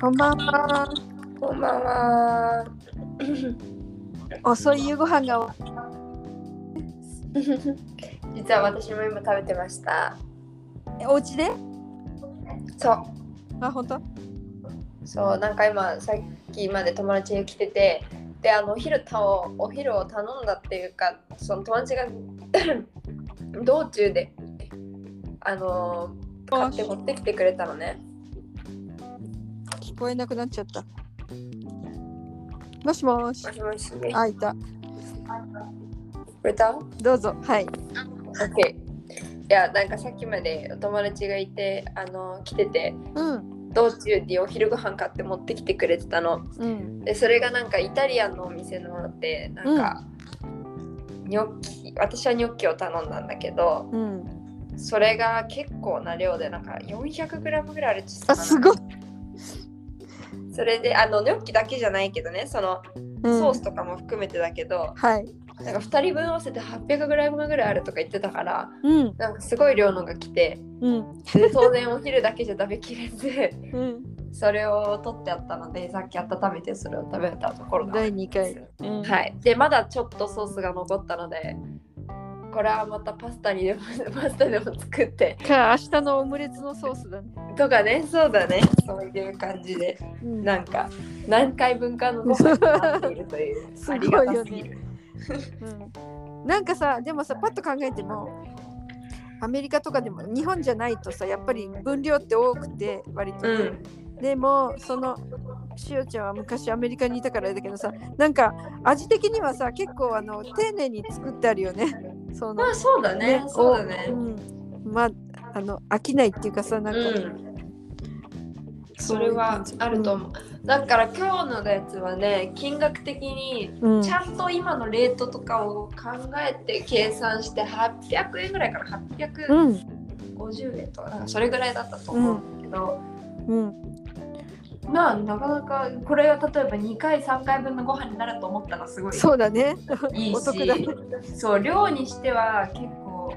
こんばんは。こんばんは。遅い夕ご飯が実は私も今食べてました。えお家で？そう。あ、本当？そう、なんか今さっきまで友達が来てて、で、あのお昼たおお昼を頼んだっていうか、その友達が 道中で、あの買って持ってきてくれたのね。聞こえなくなっちゃった。もしもしも。しもし。あ、いた。くれたどうぞ。はい。?OK。いや、なんかさっきまでお友達がいて、あの来てて、うん。道中にお昼ご飯買って持ってきてくれてたの。うん。でそれがなんかイタリアンのお店のでなんか、ニョッキ私はニョッキを頼んだんだけどうん。それが結構な量でなんか 400g ぐらいあるって言ってたあ、かなすごい。それであのニョッキだけじゃないけどねそのうんソースとかも含めてだけど、はい。なんか2人分合わせて 800g ぐらいあるとか言ってたからうん。なんかすごい量のが来てうん。で当然お昼だけじゃ食べきれずうん。それを取ってあったのでさっき温めてそれを食べたところが第2回。うんはい、でまだちょっとソースが残ったのでこれはまたパスタにでもパスタでも作って。か、明日のオムレツのソースだね。とかね。そうだね。そういう感じで。うん。なんか何回分かのご飯になっているという。すごいよね。うん。なんかさでもさパッと考えてもアメリカとかでも日本じゃないとさやっぱり分量って多くて割と。ね、うん。でもそのしおちゃんは昔アメリカにいたからだけどさなんか味的にはさ結構あの丁寧に作ってあるよねそのまあそうだね。そうだね。おうん、まああの飽きないっていうかさなんか、うん。それはあると思う、だから今日のやつはね金額的にうん、ちゃんと今のレートとかを考えて計算して800円ぐらいから800うん50円とかなんかそれぐらいだったと思うんだけど、うんまあなかなかこれが例えば2回3回分のご飯になると思ったらすごいそうだね、いいお得だね。しそう量にしては結構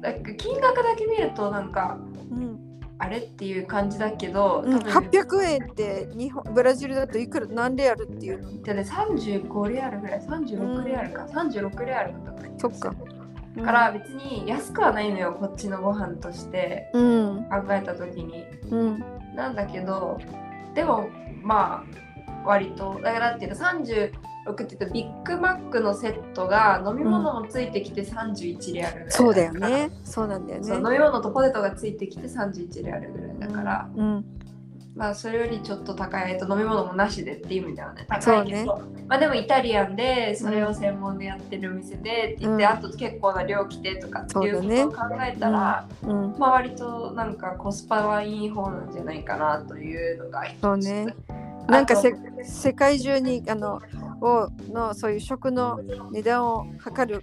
なんか金額だけ見るとなんかうん。あれっていう感じだけど、うん、多分800円って日本ブラジルだといくら何レアルっていうの？でね35レアルぐらい36レアルか、36レアルだったそっか。だから別に安くはないのよこっちのご飯としてうん。考えた時に。うん。なんだけどでもまあ割とだからっていうと36って言うとビッグマックのセットが飲み物もついてきて31レアルぐらいそうだよね。そうなんだよね。そう飲み物とポテトがついてきて31レアルぐらいだから、うん、まあそれよりちょっと高い、と、飲み物もなしでっていう意味ではね。高いけど、そまあでもイタリアンでそれを専門でやってる店でって言って、うんあと結構な量来てとかっていうことを考えたら、うん、まあ割となんかコスパはいい方なんじゃないかなというのが一つ。そうね。なんかせ世界中にあのをのそういう食の値段を測る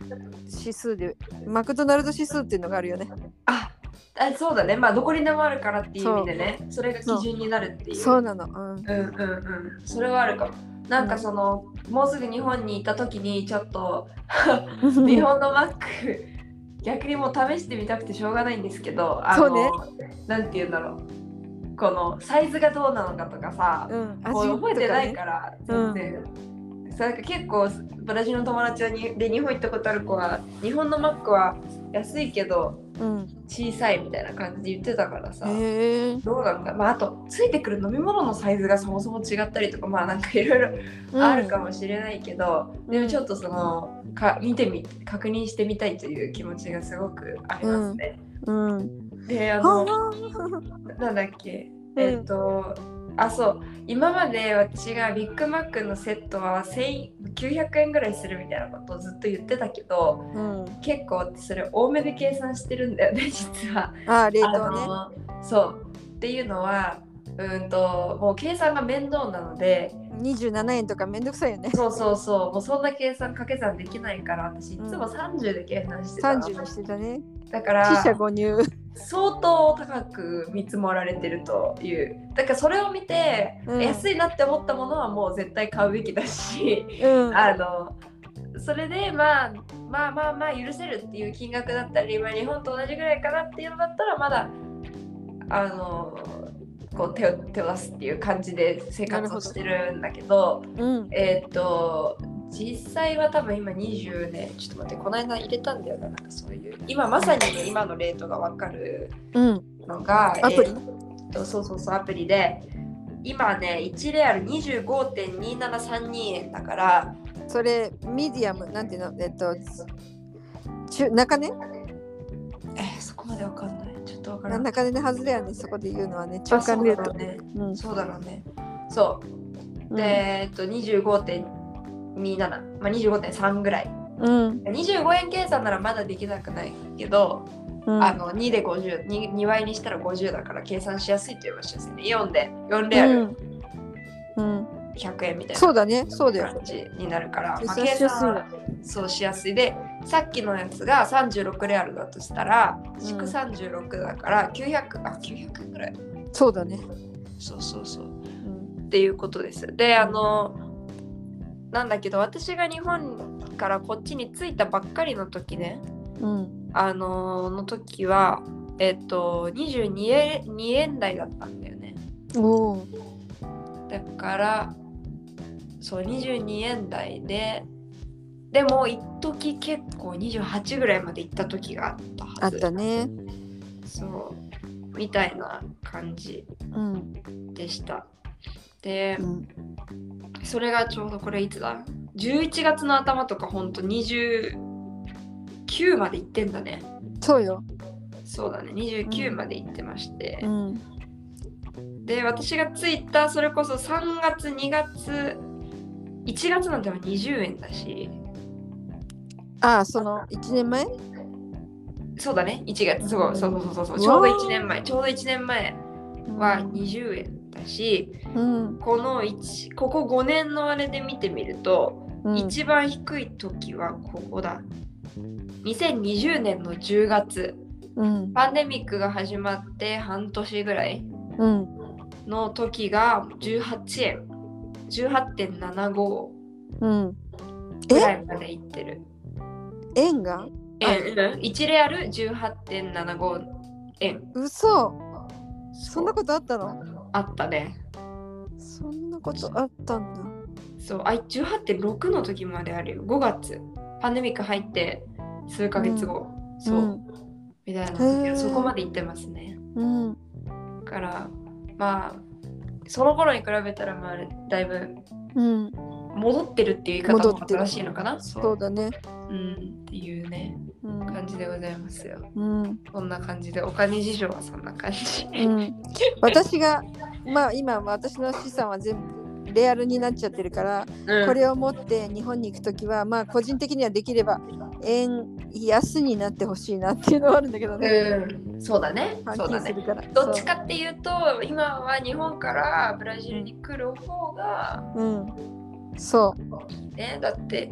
指数でマクドナルド指数っていうのがあるよね。ああそうだね。まあどこにでもあるからっていう意味でね。それが基準になるっていう。そう。なの。うん。うんうんうん。それはあるかも。なんかその、もうすぐ日本に行った時にちょっと 日本のマック逆にもう試してみたくてしょうがないんですけどあのね。なんて言うんだろう。このサイズがどうなのかとかさ、うん、こう覚えてないねからうん。全然、そうなんか結構ブラジルの友達はにで日本行ったことある子は日本のマックは安いけどうん。小さいみたいな感じで言ってたからさ。どうなんだまああとついてくる飲み物のサイズがそもそも違ったりとかまあなんかいろいろあるかもしれないけど、でもちょっとそのか見てみ確認してみたいという気持ちがすごくありますね。うん。であはのあなんだっけ？うんえっ、とあそう今まで私がビッグマックのセットは1900円ぐらいするみたいなことをずっと言ってたけどうん。結構私それ多めで計算してるんだよね実は。あ、冷凍ね。そうっていうのはうんともう計算が面倒なので27円とかめんどくさいよね。そうそうそうもうそんな計算掛け算できないから私いつも30で計算してたの、30にしてたね。だから死者誤入。相当高く見積もられてるというだからそれを見て、うん安いなって思ったものはもう絶対買うべきだしうん。あのそれで、まあ、まあまあまあ許せるっていう金額だったり、まあ、日本と同じぐらいかなっていうのだったらまだあのこう手を手を出すっていう感じで生活をしてるんだけどうん。えっ、と実際は多分今20年ちょっと待ってこの間入れたんだよななんかそういう今まさにね今のレートが分かるうん。のがアプリ？えーとそうそうそうアプリで今ね1レアル25.2732円だからそれ、ミディアム、なんていうの？えっと、中中根えーそこまで分かんないちょっと分からない中根のはずだよね、そこで言うのはね。中あそう間レート。だろうねうん。そうだろうねそううんで、えっと25.27まあ25.3ぐらいうん。25円計算ならまだできなくないけど、うん。あの2で 502, 2倍にしたら50だから計算しやすいと言えばしやすいね4で4レアルうん。うん。100円みたいなそうだね、そうだよ。感じになるから、まあ、計計算しやすいわ算はそうしやすいでさっきのやつが36レアルだとしたらん祝36だから900あ900円ぐらいそうだね。そうそうそううん。っていうことです。で、あの、なんだけど、私が日本からこっちに着いたばっかりの時ね、うん。あのの時は、えっと、22円 ,2 円台だったんだよね。おお。だから、そう、22円台で、でも、一時結構28ぐらいまで行った時があったあっはず。たね。そう、みたいな感じうん。でした。で、うん。それがちょうどこれいつだ ?11 月の頭とかほんと29まで行ってんだね。そうよ。そうだね。29まで行ってまして。うん。で、私が着いたそれこそ3月、2月、1月なんては20円だし、ああ、その1年前？そうだね。1月、そうそうそうそうそう。ちょうど1年前。ちょうど1年前は20円だし、うん。この1、ここ5年のあれで見てみると、うん。一番低い時はここだ。2020年の10月、うん。パンデミックが始まって半年ぐらいうん。の時が18円、18.75うん。ぐらいまでいってる。円が？円、うん、1レアル18.75円。嘘そんなことあったの？あったね。そんなことあったんだ。そう、あ、18.6の時まであるよ。5月。パンデミック入って数ヶ月後。そう、ん。みたいなそこまで行ってますね。うん。だからまあその頃に比べたらまあだいぶうん。戻ってるっていう言い方も戻ってる正しいのかな？そそうだね。うん、っていうねうん。感じでございますよ。うん。こんな感じでお金事情はそんな感じ。うん。私が、まあ今、私の資産は全部レアルになっちゃってるから、うんこれを持って日本に行くときは、まあ個人的にはできれば円安になってほしいなっていうのはあるんだけどね。うん、そうだね。換そうだね。金するから。どっちかっていうと今は日本からブラジルに来る方が。うん。そう。ね。だって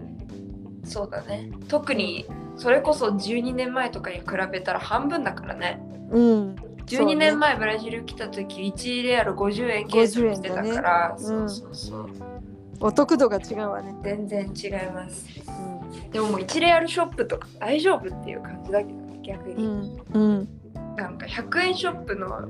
そうだね。特にそれこそ12年前とかに比べたら半分だからね。うん。12年前ブラジル来た時1レアル50円計算してたから、50円だねそうそうそうお得度が違うわね。全然違いますうん。でももう1レアルショップとか大丈夫っていう感じだけどね逆に、うん。うん。なんか100円ショップの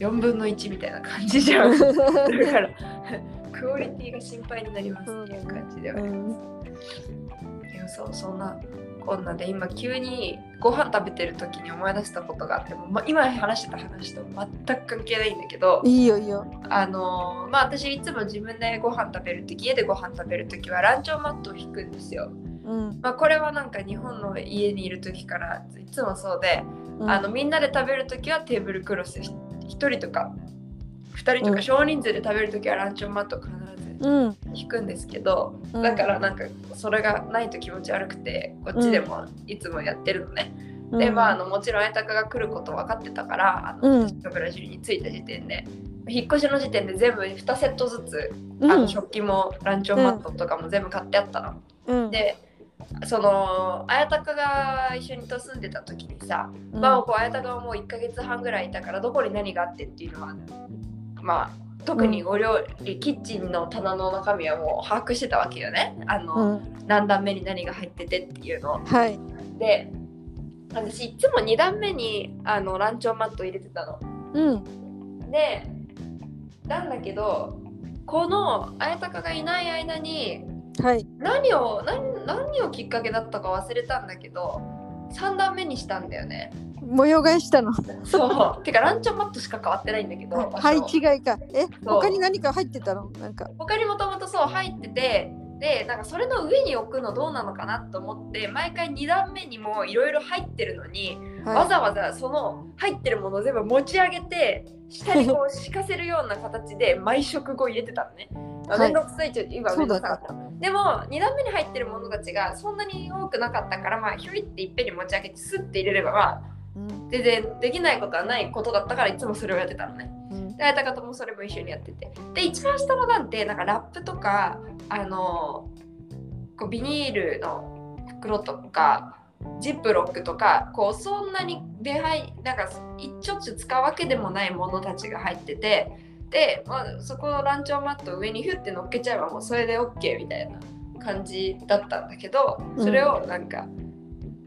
4分の1みたいな感じじゃん だから クオリティが心配になりますっていう感じではあります、いやそうそんなこんなで今急にご飯食べてる時に思い出したことがあっても、ま、今話してた話と全く関係ないんだけどいいよいいよ。あのーまあ私いつも自分でご飯食べる時家でご飯食べる時はランチョンマットを引くんですよ。うん。まあこれはなんか日本の家にいる時からいつもそうで、うんあのみんなで食べる時はテーブルクロス1人とか2人とうんか少人数で食べる時はランチョンマットを必ずうん。引くんですけど、うんだからなんかそれがないと気持ち悪くてこっちでもいつもやってるのね。うんでまああのもちろんあやたかが来ること分かってたからあの、うん私がブラジルに着いた時点で引っ越しの時点で全部2セットずつ、うんあの食器もランチョンマットとかも全部買ってあったの。うん。でそのあやたかが一緒にと住んでた時にさ、うんまあこうあやたかはもう1ヶ月半ぐらいいたからどこに何があってっていうのはまあ特にお料理、キッチンの棚の中身はもう把握してたわけよねあの、うん。何段目に何が入っててっていうのをはい。で私いつも2段目にあのランチョンマット入れてたの。うん。でなんだけどこの綾鷹がいない間にはい。何を何何をきっかけだったか忘れたんだけど3段目にしたんだよね。模様替えしたの。そう。てかランチョンマットしか変わってないんだけど。場所はい、違いか。え、他に何か入ってたの？なんか。他にもともとそう入っててでなんかそれの上に置くのどうなのかなと思って毎回2段目にもいろいろ入ってるのに、わはざわざその入ってるものを全部持ち上げて下にこう敷かせるような形で毎食後入れてたのね。はいめんどくさいちょ今めんどくさかった。でも2段目に入ってるものたちがそんなに多くなかったからまあひょいっていっぺんに持ち上げてスッて入れればまあ。全然できないことはないことだったからいつもそれをやってたのね。うん。で、あやたかともそれも一緒にやってて。で、一番下の段って、なんかラップとか、あのこうビニールの袋とか、ジップロックとか、こう、そんなに出入なんか、一ょっちゅう使うわけでもないものたちが入ってて、で、まあ、そこのランチョンマットを上にフッて乗っけちゃえばもうそれで OK みたいな感じだったんだけど、それをなんか、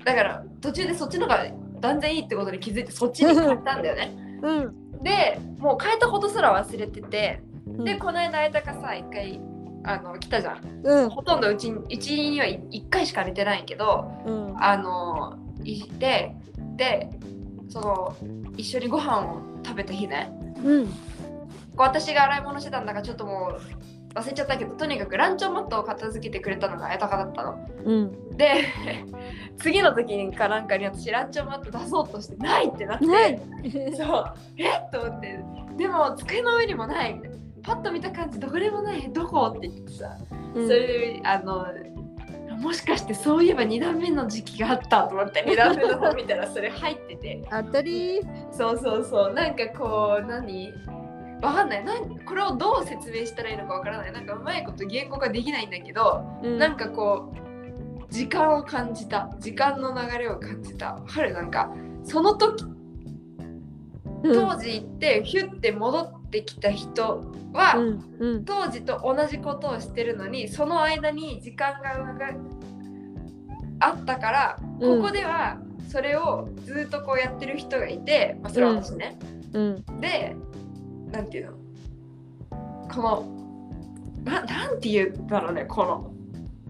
だから途中でそっちのが断然いいってことに気づいてそっちに変えたんだよね。うん。でもう変えたことすら忘れててうんでこの間あやたかさ一回あの来たじゃんうん。ほとんどうちにうちには1回しか寝てないけどうん。あのいてでその一緒にご飯を食べた日ねうん。私が洗い物してたんだからちょっともう忘れちゃったけどとにかくランチョンマットを片付けてくれたのがあやたかだったの。うん。で 次の時かなんかに私ランチョンマット出そうとしてないってなって。そう。え？っと思って。でも机の上にもない。みたいなパッと見た感じどこでもない。どこ？って言ってさ、うん。それであのもしかしてそういえば2段目の時期があったと思って2段目の方見たらそれ入ってて。当たり。そうそうそう。なんかこう何？わかんない。なんこれをどう説明したらいいのかわからない。なんかうまいこと言語化できないんだけど、うん。なんかこう時間を感じた。時間の流れを感じた。わかる？なんかその時当時行ってヒュッて戻ってきた人は、うん。うん。当時と同じことをしてるのにその間に時間があったから、うん。ここではそれをずっとこうやってる人がいて、まあ、それは私ね、うん。でなんていうの？このななんて言うんだろうねこの。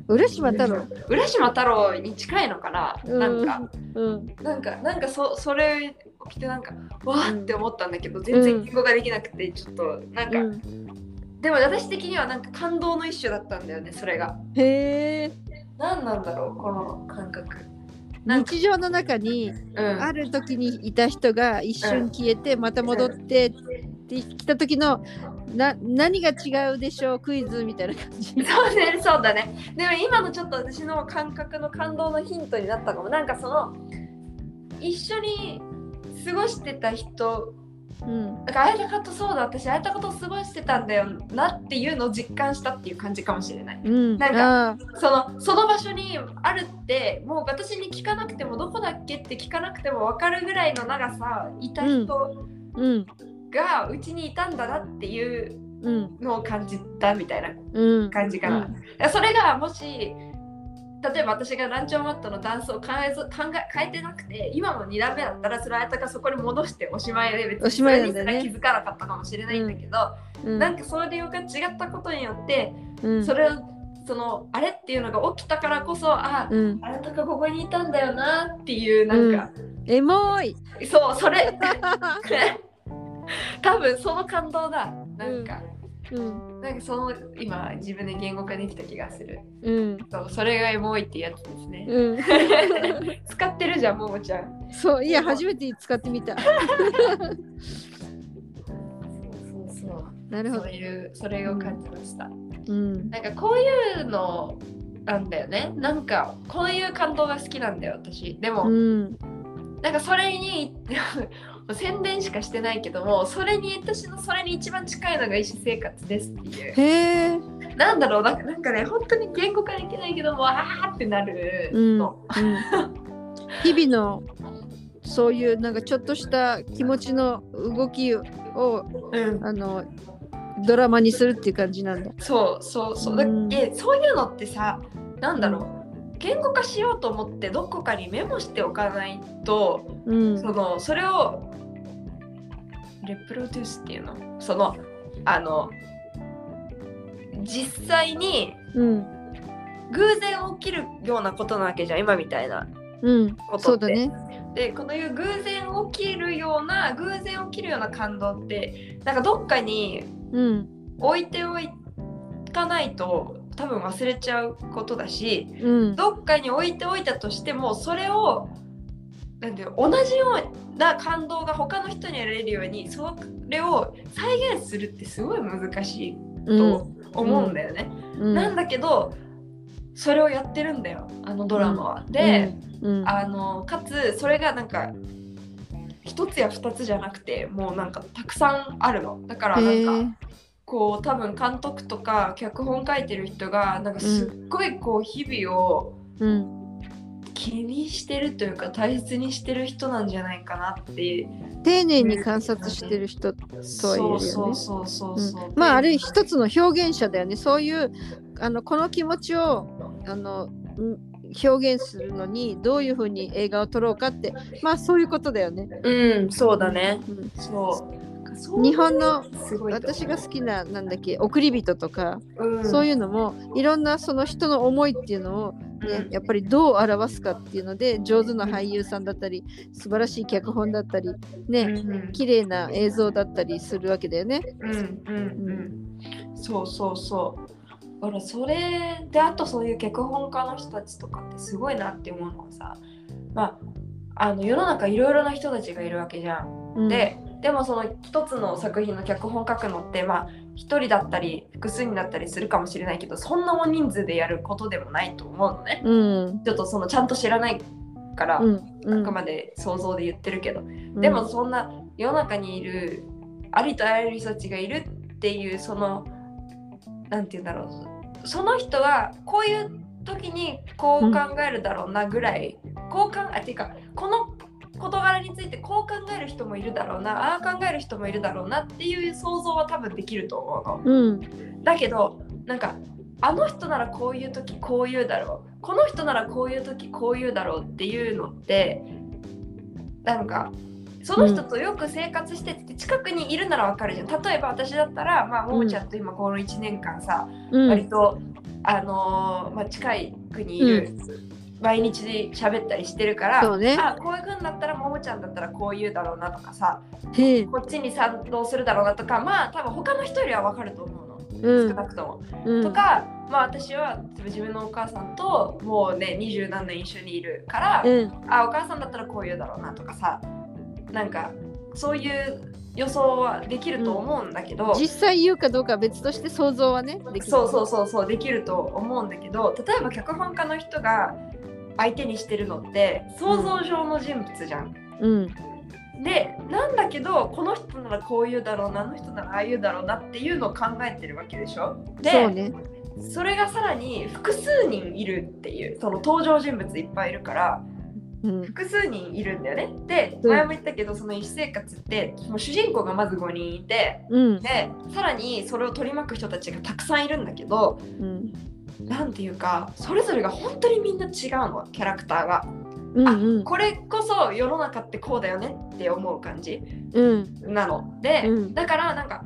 浦島太郎。浦島太郎に近いのかな、うん。なんか。うん。なんかなんかそそれを着てなんかわーって思ったんだけど全然言語ができなくてちょっとなんか、うん。でも私的にはなんか感動の一種だったんだよねそれが。へえ。何なんだろうこの感覚。日常の中にうん。ある時にいた人が一瞬消えてまた戻ってって来た時のな何が違うでしょうクイズみたいな感じ。そうねそうだねでも今のちょっと私の感覚の感動のヒントになったかもなんかその一緒に過ごしてた人うん。だからあやたかとそうだ私あやたかと過ごしてたんだよなっていうのを実感したっていう感じかもしれないうん。なんかそのその場所にあるってもう私に聞かなくてもどこだっけって聞かなくても分かるぐらいの長さいた人うん。がうちにいたんだなっていううん。のを感じたみたいなうん。感じかな。だからそれがもし例えば私がランチョンマットのダンスを考えず考え変えてなくて今の2段目だったらそれあやたかそこに戻しておしまいで別おしまいなんだよねそれにすら気づかなかったかもしれないんだけど、うん。なんかそれが違ったことによってうん。それをそのあれっていうのが起きたからこそあうん。あやたかここにいたんだよなっていうなんか、エモい。そうそれ 多分その感動だなんか、うん。なんかその今自分で言語化できた気がするうん。そうそれがエモいってやつですね、うん。使ってるじゃんももちゃんそういや初めて使ってみた。そうそうそうなるほどそう。いうそれを感じました、うん。なんかこういうのなんだよねなんかこういう感動が好きなんだよ私でも、うん。なんかそれに 宣伝しかしてないけどもそれに私のそれに一番近いのが医師生活ですっていうへえ。なんだろうなんかなんかね本当に言語化できないけどもわーってなるうん。の、うん日々のそういうなんかちょっとした気持ちの動きをうんあのドラマにするっていう感じなんだ。そうそうそうだうんえそういうのってさなんだろう言語化しようと思ってどこかにメモしておかないとうん。そのそれをレプロデュースっていうの？そのあの実際にうん。偶然起きるようなことなわけじゃん今みたいなうん。ことって。そうだね。でこのいう偶然起きるような偶然起きるような感動ってなんかどっかにうん。置いておかないと多分忘れちゃうことだしうん。どっかに置いておいたとしてもそれをなんていう同じような感動が他の人に得られるようにそれを再現するってすごい難しいと思うんだよね。うん。なんだけどそれをやってるんだよあのドラマは。で、うん。あのかつそれがなんか一つや二つじゃなくてもうなんかたくさんあるの。だからなんか、こう多分監督とか脚本書いてる人がなんかすっごいこう日々をうん気にしてるというか大切にしてる人なんじゃないかなって丁寧に観察してる人とは言えるよね。そうそうそうそうまあある意味一つの表現者だよね。そういうあのこの気持ちをあのん表現するのにどういうふうに映画を撮ろうかって。まあそういうことだよね。うんそうだね。うん。そう。日本の私が好きななんだっけ送り人とか、うん。そういうのもいろんなその人の思いっていうのを、ねうん。やっぱりどう表すかっていうので上手な俳優さんだったり素晴らしい脚本だったりね、うん綺麗な映像だったりするわけだよね。うんうんうん。そうそうそう。だからそれであとそういう脚本家の人たちとかってすごいなって思うのはさまああの世の中いろいろな人たちがいるわけじゃん、ででもその一つの作品の脚本書くのってまあ一人だったり複数になったりするかもしれないけどそんな大人数でやることでもないと思うのね。うん。ちょっとそのちゃんと知らないから、うん。うん。あくまで想像で言ってるけど、うん。でもそんな世の中にいるありとあらゆる人たちがいるっていうそのなんて言うんだろう。その人はこういう時にこう考えるだろうなぐらい、こう考えっていうかこの事柄についてこう考える人もいるだろうなああ考える人もいるだろうなっていう想像は多分できると思うの。うん。だけどなんかあの人ならこういう時こう言うだろう。この人ならこういう時こう言うだろうっていうのってなんかその人とよく生活してて近くにいるならわかるじゃん。例えば私だったらまあももちゃんと今この1年間さ、うん。割とあのーまあ、近い国にいる、毎日喋ったりしてるから、ね。あこういう風になったらももちゃんだったらこう言うだろうなとかさこっちに賛同するだろうなとかまあ多分他の人よりはわかると思うの。うん。少なくとも。うん。とか、まあ私は自分のお母さんともうね二十何年一緒にいるから、うん。あお母さんだったらこう言うだろうなとかさなんかそういう予想はできると思うんだけど、実際言うかどうかは別として想像はねそうそうそうそうできると思うんだけど例えば脚本家の人が相手にしてるのって想像上の人物じゃん。うん。でなんだけどこの人ならこう言うだろうなあの人ならああ言うだろうなっていうのを考えてるわけでしょ？でそうね。それがさらに複数人いるっていうその登場人物いっぱいいるからうん。複数人いるんだよね。でうん。前も言ったけどその一生活ってもう主人公がまず5人いてうん。でさらにそれを取り巻く人たちがたくさんいるんだけどうんなんていうかそれぞれが本当にみんな違うのキャラクターが。あうんうん。これこそ世の中ってこうだよねって思う感じ。うん。なの。で、うん。だからなんか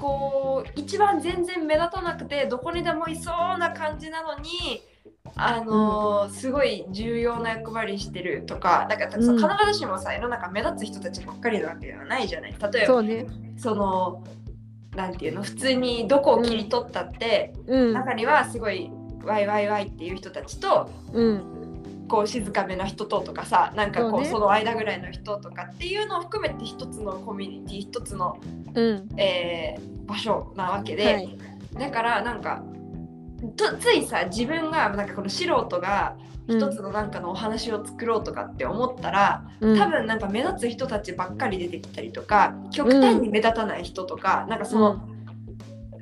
こう一番全然目立たなくてどこにでもいそうな感じなのにあのーすごい重要な役割してるとかだから必ずしもさ世の中目立つ人たちばっかりなわけではないじゃない。例えばそうね。そのなんていうの？普通にどこを切り取ったって、うん。中にはすごいワイワイワイっていう人たちとうん。こう静かめな人ととかさなんかこそうね。うその間ぐらいの人とかっていうのを含めて一つのコミュニティ一つのうん。えー場所なわけで、はい。だからなんかとついさ自分がなんかこの素人が一つのなんかのお話を作ろうとかって思ったら、うん。多分なんか目立つ人たちばっかり出てきたりとか極端に目立たない人とか、なんかその、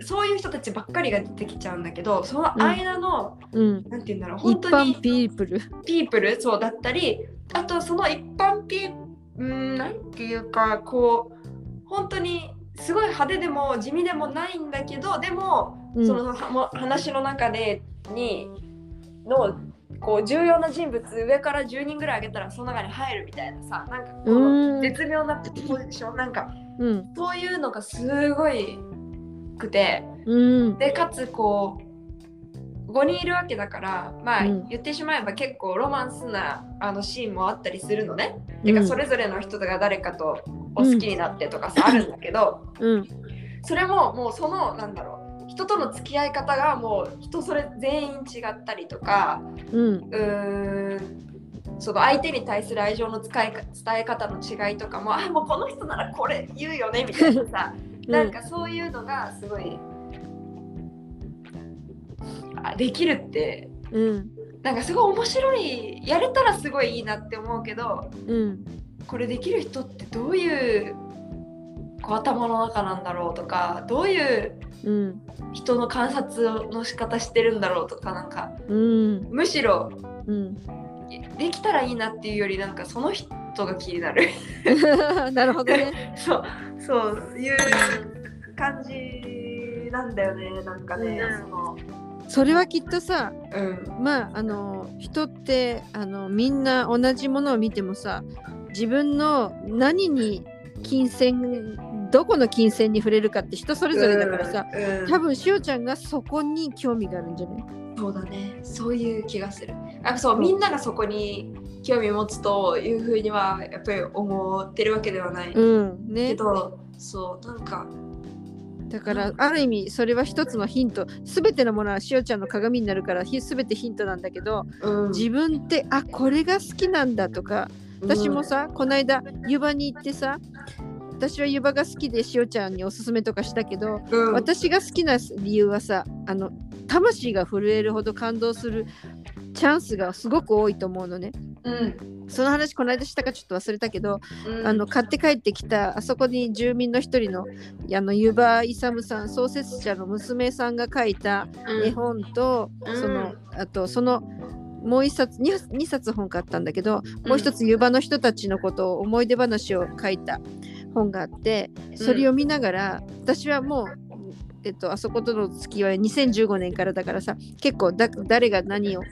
そういう人たちばっかりが出てきちゃうんだけどその間の、うん。なんて言うんだろう一本当に般ピープル。ピープルそうだったりあとその一般ピーうんなんていうかこう本当にすごい派手でも地味でもないんだけどでも、うん。その話の中でにのこう重要な人物上から10人ぐらい上げたらその中に入るみたいなさなんかこう絶妙なポジション。なんかうん。そういうのがすごいくてうん。でかつこう5人いるわけだからまあ、うん。言ってしまえば結構ロマンスなあのシーンもあったりするのね。てかそれぞれの人が誰かとお好きになってとかさ、あるんだけどうん。それももうそのなんだろう人との付き合い方がもう人それ全員違ったりとかうん。うーんその相手に対する愛情の使いか伝え方の違いとかもあもうこの人ならこれ言うよねみたいなさ なんかそういうのがすごいあできるってうん。なんかすごい面白いやれたらすごいいいなって思うけどうん。これできる人ってどういうこう頭の中なんだろうとかどういううん。人の観察の仕方してるんだろうとかなんかうん。むしろうん。できたらいいなっていうよりなんかその人が気になる。なるほどね。そうそういう感じなんだよねなんかね、うん。その。それはきっとさうん。まああの人ってあのみんな同じものを見てもさ自分の何に金銭どこの金銭に触れるかって人それぞれだからさ、うん。うん多分しおちゃんがそこに興味があるんじゃない？そうだね。そういう気がする。なんかそう。みんながそこに興味持つというふうにはやっぱり思ってるわけではない、うん。けねどそうなんか。だからある意味それは一つのヒント。全てのものはしおちゃんの鏡になるからひ全てヒントなんだけどうん。自分ってあこれが好きなんだとか私もさ、この間湯葉に行ってさ私は湯葉が好きでしおちゃんにおすすめとかしたけどうん、私が好きな理由はさあの魂が震えるほど感動するチャンスがすごく多いと思うのね。うん。その話この間したかちょっと忘れたけど、うん、あの買って帰ってきたあそこに住民の一人のあの湯葉勇さん創設者の娘さんが書いた絵本と、うん。そのあとそのもう一冊 2, 2冊本買ったんだけど、もう一つ湯葉の人たちのことを思い出話を書いた本があってそれを見ながら、私はもう、えっと、あそことの付き合い2015年からだからさ結構だ誰が何をっ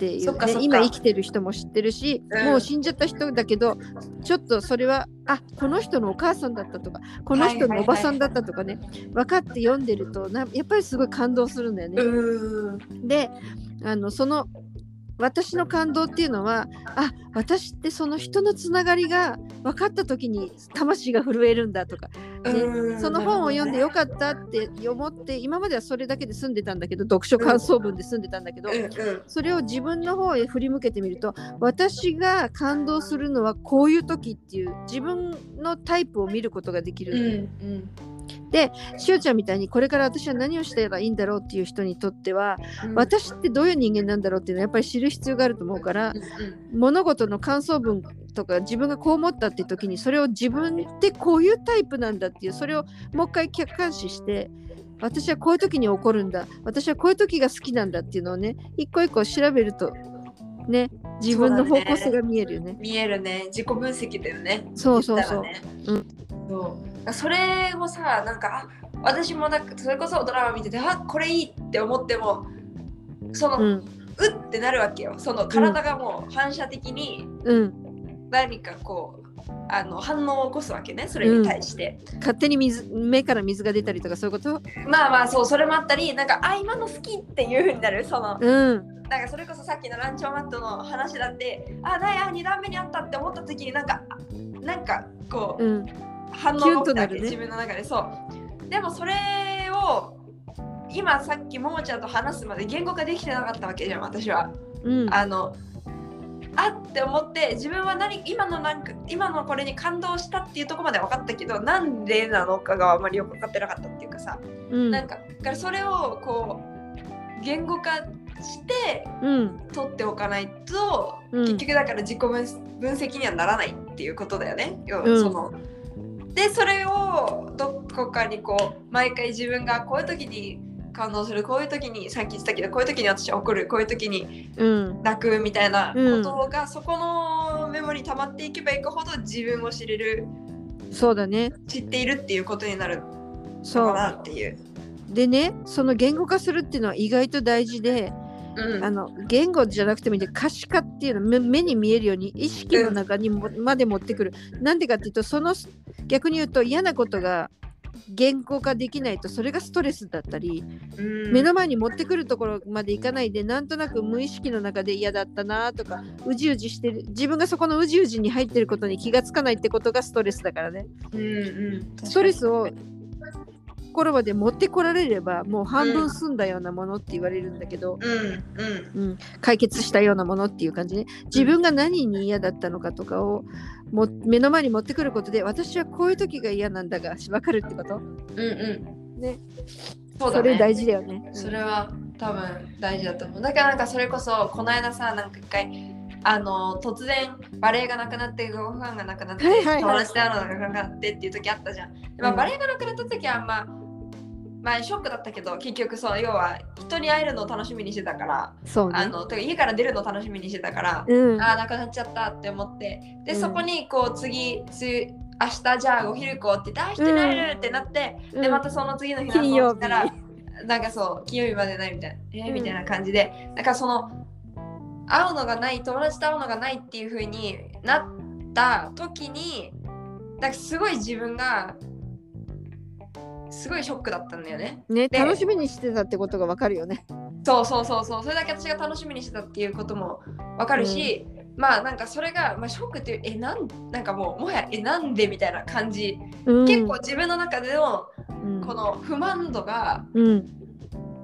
ていう、ね今生きてる人も知ってるし、うん。もう死んじゃった人だけどちょっとそれはあこの人のお母さんだったとかこの人のおばさんだったとかね、分かって読んでるとなやっぱりすごい感動するんだよね。うん。であのその私の感動っていうのはあ私ってその人のつながりが分かった時に魂が震えるんだとか、ねうんその本を読んでよかったって思って今まではそれだけで済んでたんだけど読書感想文で済んでたんだけど、うんうんそれを自分の方へ振り向けてみると私が感動するのはこういう時っていう自分のタイプを見ることができる、うんしおちゃんみたいにこれから私は何をしたらいいんだろうっていう人にとってはうん。私ってどういう人間なんだろうっていうのはやっぱり知る必要があると思うからうん物事の感想文とか自分がこう思ったっていう時にそれを自分ってこういうタイプなんだっていうそれをもう一回客観視して私はこういう時に起こるんだ私はこういう時が好きなんだっていうのをね一個一個調べるとね自分の方向性が見えるよね。見えるね。自己分析だよね。そうそうそう。言ったらね。そう。それをさなんかあ私もなんかそれこそドラマ見ててあこれいいって思ってもその、う、うんってなるわけよ。その体がもう反射的にうん、何かこうあの反応を起こすわけねそれに対して、勝手に水目から水が出たりとかそういうこと？まあまあそうそれもあったりなんかあ今の好きっていう風になるそのうん。なんかそれこそさっきのランチョンマットの話だってあないあ2段目にあったって思った時になんかあなんかこう、うん。反応が起きたわけ、ね。自分の中で。そう。でもそれを今さっきももちゃんと話すまで言語化できてなかったわけじゃん私は。うん。あのあって思って自分は何今のなんか今のこれに感動したっていうところまで分かったけどなんでなのかがあまりよく分かってなかったっていうかさ、うん。なんかだからそれをこう言語化してうん。取っておかないと、うん。結局だから自己分分析にはならないっていうことだよね。要はうん。その。でそれをどこかにこう毎回自分がこういう時に感動する。こういう時にさっき言ったけどこういう時に私は怒る。こういう時にうん。泣くみたいなことが、そこのメモに溜まっていけばいくほど自分を知れるそうだね。知っているっていうことになるのそうかなっていう。でねその言語化するっていうのは意外と大事でうん。あの言語じゃなくてもいいんで可視化っていうの目目に見えるように意識の中にも、まで持ってくる。なんでかっていうとその逆に言うと嫌なことが言語化できないとそれがストレスだったり、うん。目の前に持ってくるところまでいかないでなんとなく無意識の中で嫌だったなとかうじうじしてる自分がそこのうじうじに入ってることに気がつかないってことがストレスだからね。うんうん。ストレスを心まで持ってこられればもう半分済んだようなものって言われるんだけど、うん。うん。うん、解決したようなものっていう感じね。自分が何に嫌だったのかとかをも目の前に持ってくることで私はこういう時が嫌なんだが分かるってこと？うんうん。ね。そうだね。それ大事だよね。それは多分大事だと思う。だからなんかそれこそこの間さなんか一回あの突然バレエがなくなってご飯がなくなって、はいはいはい。友達と会うのがなくなってっていう時あったじゃん、まあ、うん。バレエがなくなった時はまあまあショックだったけど結局そう要は人に会えるのを楽しみにしてたから。そうね。あのてか家から出るのを楽しみにしてたから、うん、ああなくなっちゃったって思って。で、うん。そこにこう次つ明日じゃあお昼行こうって言ってあ人に会えるってなって、うん。でまたその次の日の金曜日。朝起きたらなんかそう金曜日までないみたいなえーうん。みたいな感じで。なんかその会うのがない友達と会うのがないっていう風になった時になんかすごい自分がすごいショックだったんだよね。ねで楽しみにしてたってことが分かるよね。そうそうそうそう。それだけ私が楽しみにしてたっていうこともわかるし、まあなんかそれが、まあ、ショックっていうえなんなんかもうもはやえなんでみたいな感じ、うん、結構自分の中でのうん。この不満度がうん。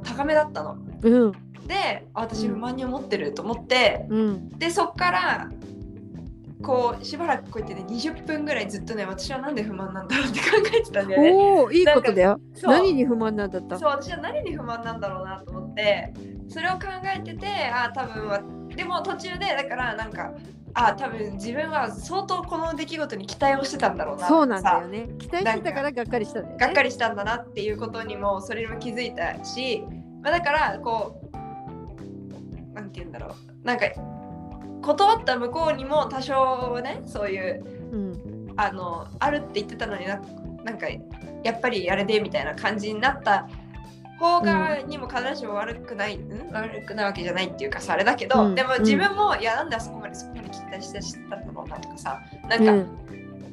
高めだったの。うん。であ私うん。不満に思ってると思って、うん。でそっからこうしばらくこうやってね20分ぐらいずっとね私はなんで不満なんだろうって考えてたんだよね。おおいいことだよ。何に不満なんだった？そう私は何に不満なんだろうなと思ってそれを考えててあ多分はでも途中でだからなんかあ多分自分は相当この出来事に期待をしてたんだろうなそうなんだよね。期待してたからがっかりしたんだよね。がっかりしたんだなっていうことにもそれにも気づいたし、まあ、だからこうなんて言うんだろうなんか断った向こうにも多少ねそういううん。あのあるって言ってたのにななんかやっぱりあれでみたいな感じになった方がにも必ずしも悪くない、ん、悪くないわけじゃないっていうかさあれだけど、うん。でも自分も、いやなんであそこまでそこまで期待して知ったんだろうなとかさなんか、うん。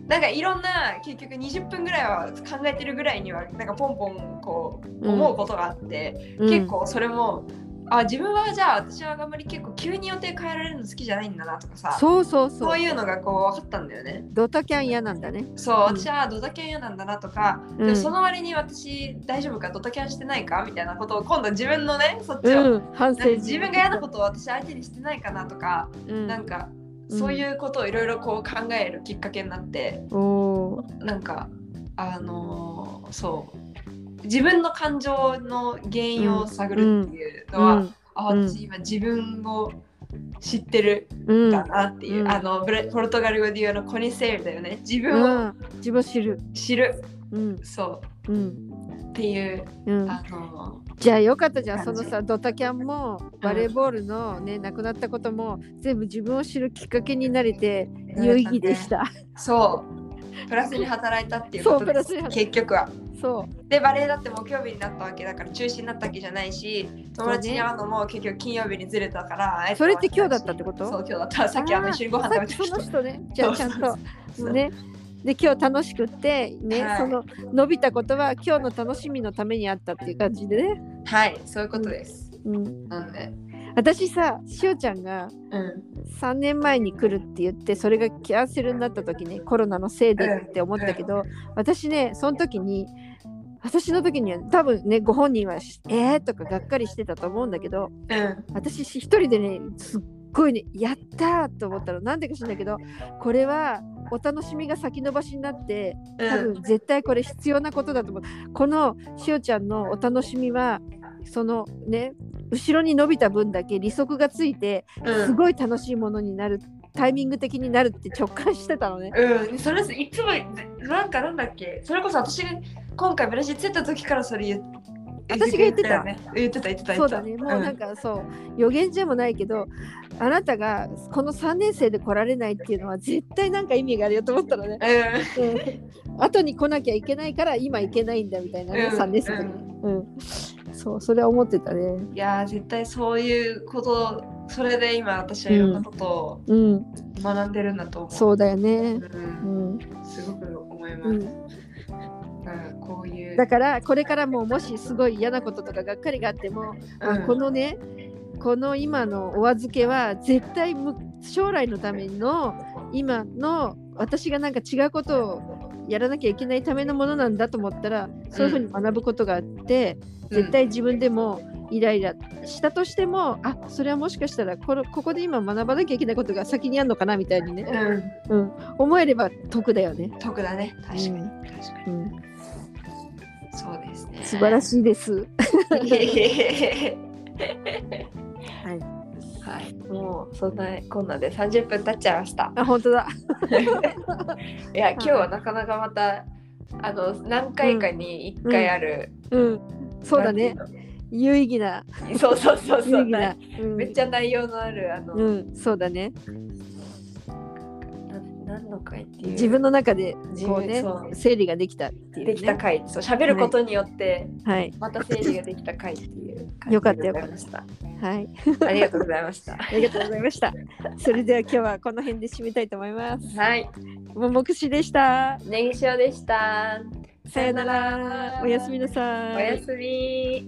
なんかいろんな結局20分ぐらいは考えてるぐらいにはなんかポンポンこう思うことがあって、うん。結構それもあ自分はじゃあ私はあんまり結構急に予定変えられるの好きじゃないんだなとかさ。そうそうそう。そういうのがこう分かったんだよね。ドタキャン嫌なんだね。そう、うん。私はドタキャン嫌なんだなとか、うん。でもその割に私大丈夫かドタキャンしてないかみたいなことを今度自分のねそっちを、うん、反省自分が嫌なことを私相手にしてないかなとか、うん。なんかうんそういうことをいろいろこう考えるきっかけになって、おー。なんかあのーそう自分の感情の原因を探るっていうのは、あうん。私今自分を知ってる。うん。んだなっていう、うん。あのブレポルトガル語で言うあのコニセールだよね。自う分をん、自分を知る。知る、うん。そう。ん。うっていう、うん、あのじゃあよかったじゃんそのさドタキャンもバレーボールのね、亡くなったことも全部自分を知るきっかけになれて有意義でした。そう。プラスに働いたっていうそうことです結局は。そう。でバレエだって木曜日になったわけだから中止になったわけじゃないし友達に会うのも結局金曜日にずれたから、それって今日だったってこと？そう今日だった。さっきあの一緒にご飯食べてきたの人ね。じゃあちゃんと。そう。ね。で今日楽しくってね、はい。その伸びたことは今日の楽しみのためにあったっていう感じでね、はいそういうことです、うん、なんで。私さしおちゃんがうん。3年前に来るって言ってそれがキャンセルになった時にコロナのせいでって思ったけど、私ねその時に私の時には多分ねご本人はしえーとかがっかりしてたと思うんだけどうん。私一人でねすっごいねやったーと思ったの。なんでか知らないけどこれはお楽しみが先延ばしになって多うん。分絶対これ必要なことだと思う。このしおちゃんのお楽しみはそのね後ろに伸びた分だけ利息がついてうん。すごい楽しいものになるタイミング的になるって直感してたのね。うん、それいつもなんかなんだっけ？それこそ私が今回ブラジル着いた時からそれ言っ私が言ってた。よね。言ってた言ってたそうだね。もうなんかそう予言じゃもないけどあなたがこの3年生で来られないっていうのは絶対なんか意味があるよと思ったのね、うん、後に来なきゃいけないから今行けないんだみたいなね、うん、3年生で、うん、うん、そうそれは思ってたね。いや絶対そういうことそれで今私はいろんなことを学んでるんだと思う、うん、そうだよね、うん。すごく思います、こういう。だからこれからももしすごい嫌なこととかがっかりがあっても、うん、このねこの今のお預けは絶対将来のための今の私がなんか違うことをやらなきゃいけないためのものなんだと思ったらそういうふうに学ぶことがあって、うん、絶対自分でもイライラしたとしても、あそれはもしかしたらこここで今学ばなきゃいけないことが先にあるのかなみたいにね、うん、うん、思えれば得だよね。得だね。確かに、確かに、うん、そうですね素晴らしいです。はい。はい、もうそんなこんなで30分経っちゃいました。あ、本当だ。いや、今日はなかなかまた、あの何回かに1回ある、うん、うん、そうだね。有意義な。そうそうそうそう。めっちゃ内容のあるあの、うん、そうだね。何の回っていう。自分の中でこうね整理ができたっていう、ね、できた回。そう喋ることによって、はい、また整理ができた回っていうよかったよかった。はい。ありがとうございました。ありがとうございました。それでは今日はこの辺で締めたいと思います。はい。ももくしでした。ねぎしおでした。さよなら。おやすみなさい。おやすみ